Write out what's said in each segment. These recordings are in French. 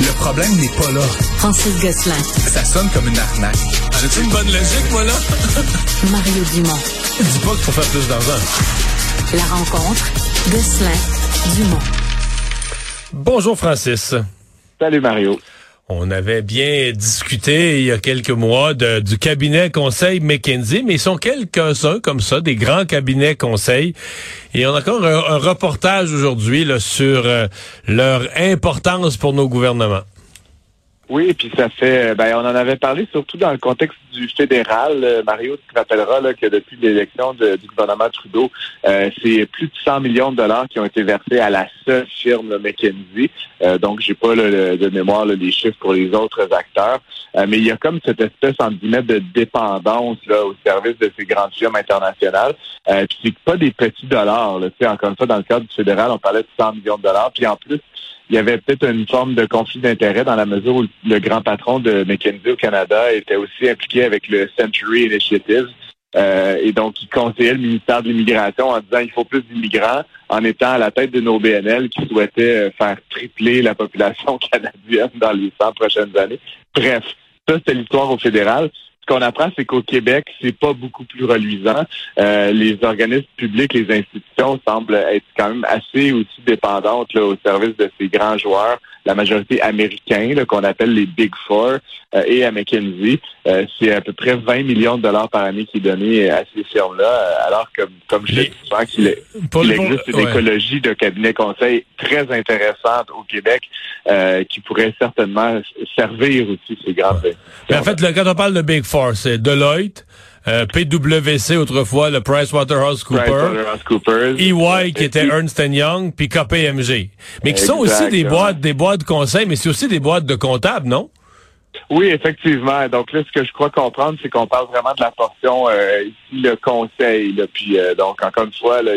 Le problème n'est pas là. Francis Gosselin. Ça sonne comme une arnaque. J'ai une bonne logique, moi, là? Mario Dumont. Dis pas qu'il faut faire plus d'argent. La rencontre. Gosselin. Dumont. Bonjour, Francis. Salut, Mario. On avait bien discuté il y a quelques mois du cabinet conseil McKinsey, mais ils sont quelques-uns comme ça, des grands cabinets conseils. Et on a encore un, reportage aujourd'hui sur euh, leur importance pour nos gouvernements. Oui, puis ça fait, ben, on en avait parlé surtout dans le contexte du fédéral. Euh, Mario, tu te rappelleras là, que depuis l'élection de, du gouvernement Trudeau, euh, c'est plus de 100 millions de dollars qui ont été versés à la seule firme là, McKinsey. Euh, donc, j'ai pas là, de mémoire les chiffres pour les autres acteurs, euh, mais il y a comme cette espèce en guillemets de dépendance là, au service de ces grandes firmes internationales. Euh, puis c'est pas des petits dollars. Là, encore une fois, dans le cadre du fédéral, on parlait de 100 millions de dollars. Puis en plus, il y avait peut-être une forme de conflit d'intérêt dans la mesure où le grand patron de McKinsey au Canada était aussi impliqué avec le Century Initiative. Euh, et donc, il conseillait le ministère de l'Immigration en disant il faut plus d'immigrants, en étant à la tête de nos BNL qui souhaitaient euh, faire tripler la population canadienne dans les 100 prochaines années. Bref, ça, c'était l'histoire au fédéral ce qu'on apprend, c'est qu'au Québec, c'est pas beaucoup plus reluisant. Euh, les organismes publics, les institutions semblent être quand même assez aussi dépendantes là, au service de ces grands joueurs, la majorité américains, qu'on appelle les Big Four, euh, et à McKinsey. Euh, c'est à peu près 20 millions de dollars par année qui est donné à ces firmes-là, alors que, comme je l'ai souvent, qu'il existe une écologie de cabinet conseil très intéressante au Québec qui pourrait certainement servir aussi ces grands... Mais en fait, quand on parle de Big Four, c'est Deloitte, euh, PwC autrefois, le PricewaterhouseCoopers, EY qui était Ernst Young, puis KPMG. Mais qui sont aussi des boîtes, des boîtes de conseil, mais c'est aussi des boîtes de comptables, non? Oui, effectivement. Donc là, ce que je crois comprendre, c'est qu'on parle vraiment de la portion euh, ici, le conseil. Puis euh, donc, encore une fois, là,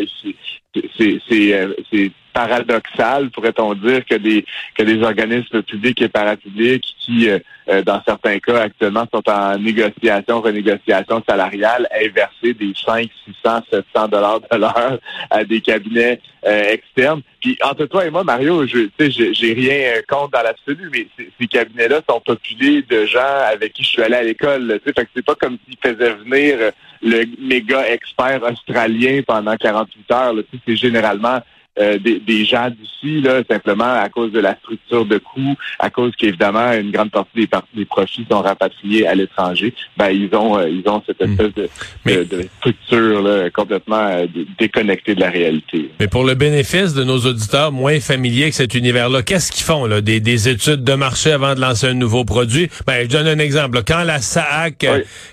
c'est paradoxal, pourrait-on dire, que des que des organismes publics et parapublics qui, euh, euh, dans certains cas, actuellement sont en négociation, renégociation salariale, aient versé des 5, 600, 700 dollars de l'heure à des cabinets euh, externes. Puis entre toi et moi, Mario, je sais, j'ai rien contre dans l'absolu, mais ces cabinets-là sont populés de gens avec qui je suis allé à l'école. Fait que c'est pas comme s'ils faisaient venir le méga expert australien pendant 48 heures. C'est généralement euh, des, gens d'ici, là, simplement à cause de la structure de coûts, à cause qu'évidemment une grande partie des, des profits sont rapatriés à l'étranger, ben ils ont euh, ils ont cette hmm. espèce de, structure là, complètement euh, déconnectée de la réalité. Mais pour le bénéfice de nos auditeurs moins familiers avec cet univers-là, qu'est-ce qu'ils font là? Des, des, études de marché avant de lancer un nouveau produit? Ben je donne un exemple. Quand la SAAC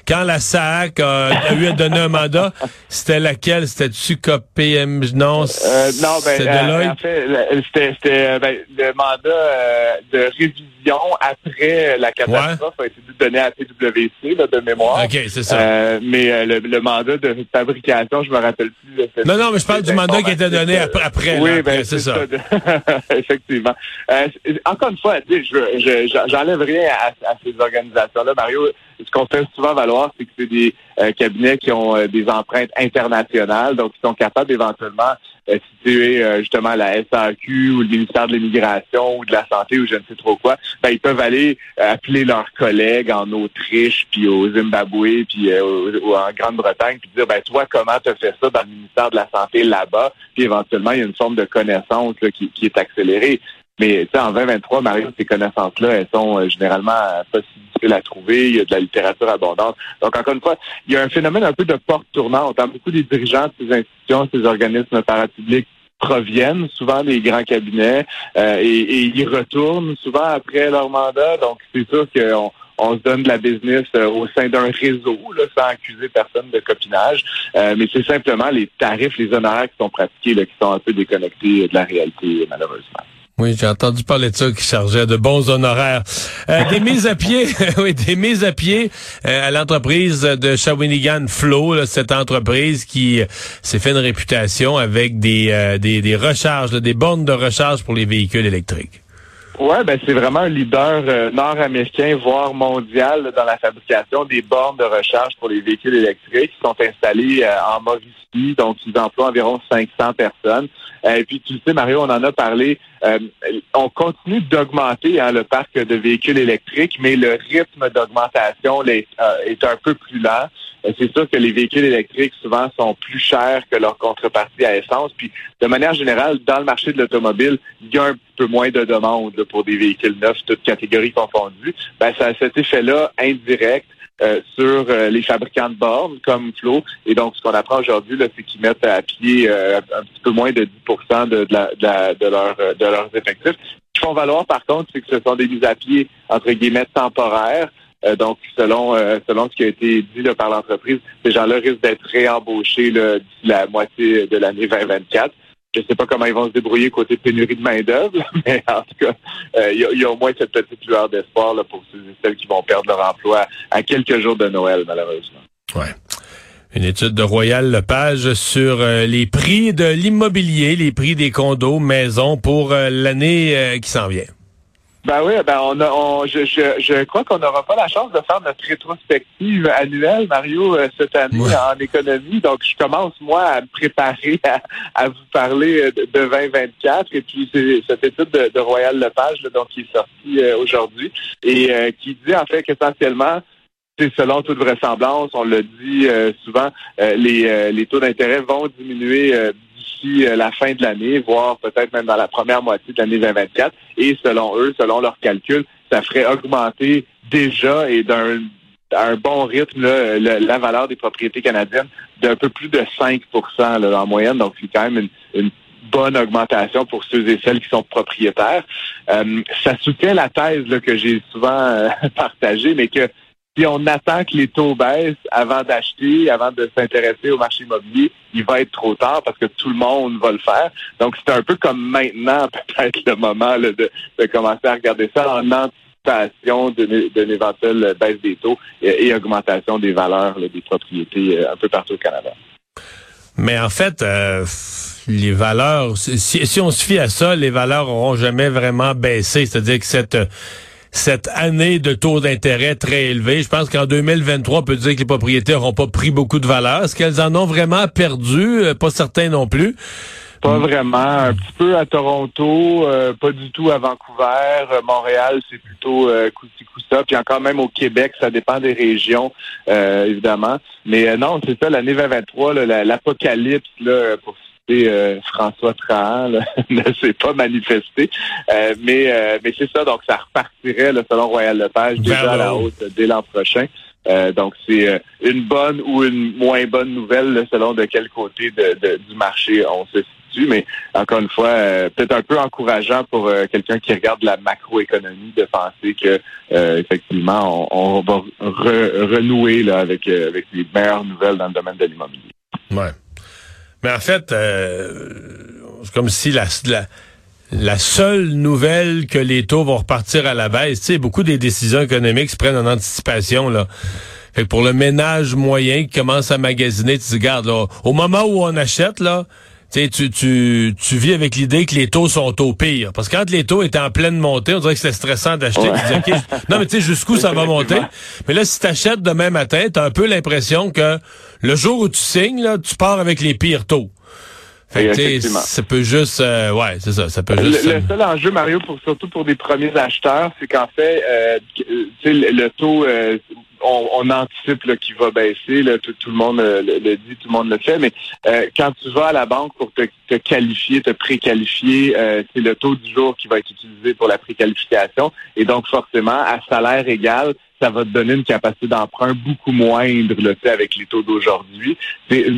quand la SAAC a, eu à donner un mandat, c'était laquelle? C'était-tu KPM Non. non ben, ben, euh, c'était euh, ben, le mandat euh, de révision après la catastrophe a été donné à PwC de mémoire. OK, c'est ça. mais le, mandat de fabrication, je me rappelle plus. Non, non, mais je parle du mandat qui était donné après. après oui, ben, c'est ça. Effectivement. encore une fois, je j'enlève rien à, ces organisations-là, Mario ce qu'on fait souvent valoir, c'est que c'est des cabinets qui ont des empreintes internationales, donc qui sont capables éventuellement euh, situé euh, justement la SAQ ou le ministère de l'Immigration ou de la Santé ou je ne sais trop quoi, ben, ils peuvent aller euh, appeler leurs collègues en Autriche, puis au Zimbabwe, puis ou en Grande-Bretagne, puis dire ben toi, comment tu fait ça dans le ministère de la Santé là-bas, puis éventuellement, il y a une forme de connaissance qui, qui est accélérée. Mais en 2023, Mario, ces connaissances-là, elles sont euh, généralement pas si difficiles à trouver. Il y a de la littérature abondante. Donc, encore une fois, il y a un phénomène un peu de porte tournante. Beaucoup des dirigeants de ces institutions, ces organismes parapublics proviennent souvent des grands cabinets euh, et, ils retournent souvent après leur mandat. Donc, c'est sûr qu'on on se donne de la business euh, au sein d'un réseau, là, sans accuser personne de copinage. mais c'est simplement les tarifs, les honoraires qui sont pratiqués là, qui sont un peu déconnectés de la réalité, malheureusement. Oui, j'ai entendu parler de ça qui chargeait de bons honoraires. Euh, des mises à pied, oui, des mises à pied euh, à l'entreprise de Shawinigan Flow, cette entreprise qui euh, s'est fait une réputation avec des, des, des recharges, des bornes de recharge pour les véhicules électriques. Ouais, ben c'est vraiment un leader nord-américain, voire mondial, dans la fabrication des bornes de recharge pour les véhicules électriques qui sont installées en Mauricie. Donc, ils emploient environ 500 personnes. Et puis tu le sais, Mario, on en a parlé. on continue d'augmenter hein, le parc de véhicules électriques, mais le rythme d'augmentation est, est un peu plus lent. C'est sûr que les véhicules électriques souvent sont plus chers que leur contrepartie à essence. Puis de manière générale, dans le marché de l'automobile, il y a un peu moins de demandes pour des véhicules neufs, toutes catégories confondues. Ben, ça a cet effet-là indirect euh, sur euh, les fabricants de bornes comme Flo. Et donc, ce qu'on apprend aujourd'hui, c'est qu'ils mettent à pied euh, un petit peu moins de 10 de, de, de, leur, de leurs effectifs. Ce qu'ils font valoir, par contre, c'est que ce sont des mises à pied, entre guillemets, temporaires. donc, selon selon ce qui a été dit par l'entreprise, ces gens-là risquent d'être réembauchés d'ici la moitié de l'année 2024. Je ne sais pas comment ils vont se débrouiller côté pénurie de main-d'œuvre, mais en tout cas, euh, il y, a au moins cette petite lueur d'espoir pour ceux et celles qui vont perdre leur emploi à quelques jours de Noël, malheureusement. Ouais. Une étude de Royal Lepage sur euh, les prix de l'immobilier, les prix des condos, maisons pour euh, l'année qui s'en vient. Ben oui, ben on a, on, je, je, je crois qu'on n'aura pas la chance de faire notre rétrospective annuelle, Mario, euh, cette année en économie. Donc, je commence moi à me préparer à, vous parler euh, de, 2024. Et puis, c'est cette étude de, Royal Lepage, donc qui est sortie euh, aujourd'hui et qui dit en fait qu'essentiellement, selon toute vraisemblance, on le dit souvent, les, les taux d'intérêt vont diminuer d'ici euh, la fin de l'année, voire peut-être même dans la première moitié de l'année 2024. Et selon eux, selon leurs calculs, ça ferait augmenter déjà et d'un un bon rythme la valeur des propriétés canadiennes d'un peu plus de 5% en moyenne. Donc, c'est quand même une, bonne augmentation pour ceux et celles qui sont propriétaires. Euh, ça soutient la thèse que j'ai souvent euh, partagée, mais que si on attend que les taux baissent avant d'acheter, avant de s'intéresser au marché immobilier, il va être trop tard parce que tout le monde va le faire. Donc, c'est un peu comme maintenant, peut-être le moment de, commencer à regarder ça en anticipation d'une éventuelle baisse des taux et, augmentation des valeurs des propriétés euh, un peu partout au Canada. Mais en fait, euh, les valeurs, si, si, on se fie à ça, les valeurs n'auront jamais vraiment baissé. C'est-à-dire que cette cette année de taux d'intérêt très élevé. Je pense qu'en 2023, on peut dire que les propriétaires n'ont pas pris beaucoup de valeur. Est-ce qu'elles en ont vraiment perdu? Euh, pas certain non plus. Pas vraiment. Un petit peu à Toronto, euh, pas du tout à Vancouver. Euh, Montréal, c'est plutôt euh, ça. Puis encore même au Québec, ça dépend des régions, évidemment. Mais non, c'est ça, l'année 2023, l'apocalypse là, euh, François Trahan ne s'est pas manifesté. Euh, mais euh, mais c'est ça, donc ça repartirait selon Royal Lepage déjà à la hausse dès l'an prochain. donc c'est une bonne ou une moins bonne nouvelle selon de quel côté du marché on se situe. Mais encore une fois, peut-être un peu encourageant pour quelqu'un qui regarde la macroéconomie de penser que effectivement on, va renouer là, avec, avec les meilleures nouvelles dans le domaine de l'immobilier. Ouais. Mais en fait, euh, c'est comme si la, la, seule nouvelle que les taux vont repartir à la baisse, tu sais, beaucoup des décisions économiques se prennent en anticipation, là. Fait que pour le ménage moyen qui commence à magasiner, tu te regardes, là, au moment où on achète, là, tu, tu, tu vis avec l'idée que les taux sont au pire. Parce que quand les taux étaient en pleine montée, on dirait que c'était stressant d'acheter. non, mais tu sais, jusqu'où ça va monter? Mais là, si tu achètes demain matin, tu as un peu l'impression que le jour où tu signes, là, tu pars avec les pires taux. Fait que, ça peut juste, euh, ouais, c'est ça, ça peut juste. Le, seul enjeu, Mario, pour, surtout pour des premiers acheteurs, c'est qu'en fait, euh, le, le taux, euh, on, anticipe qu'il va baisser, là, tout, le monde le, dit, tout le monde le fait, mais quand tu vas à la banque pour te, te qualifier, te préqualifier, c'est le taux du jour qui va être utilisé pour la préqualification, et donc forcément, à salaire égal, ça va te donner une capacité d'emprunt beaucoup moindre le fait avec les taux d'aujourd'hui.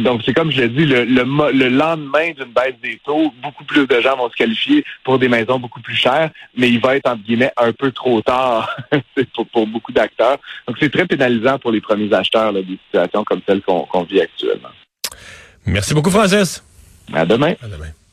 Donc, c'est comme je l'ai dit, le, le, lendemain d'une baisse des taux, beaucoup plus de gens vont se qualifier pour des maisons beaucoup plus chères, mais il va être, entre guillemets, un peu trop tard pour, pour beaucoup d'acteurs. Donc, c'est très pénalisant pour les premiers acheteurs là, des situations comme celles qu'on vit actuellement. Merci beaucoup, Francis. À demain. À demain.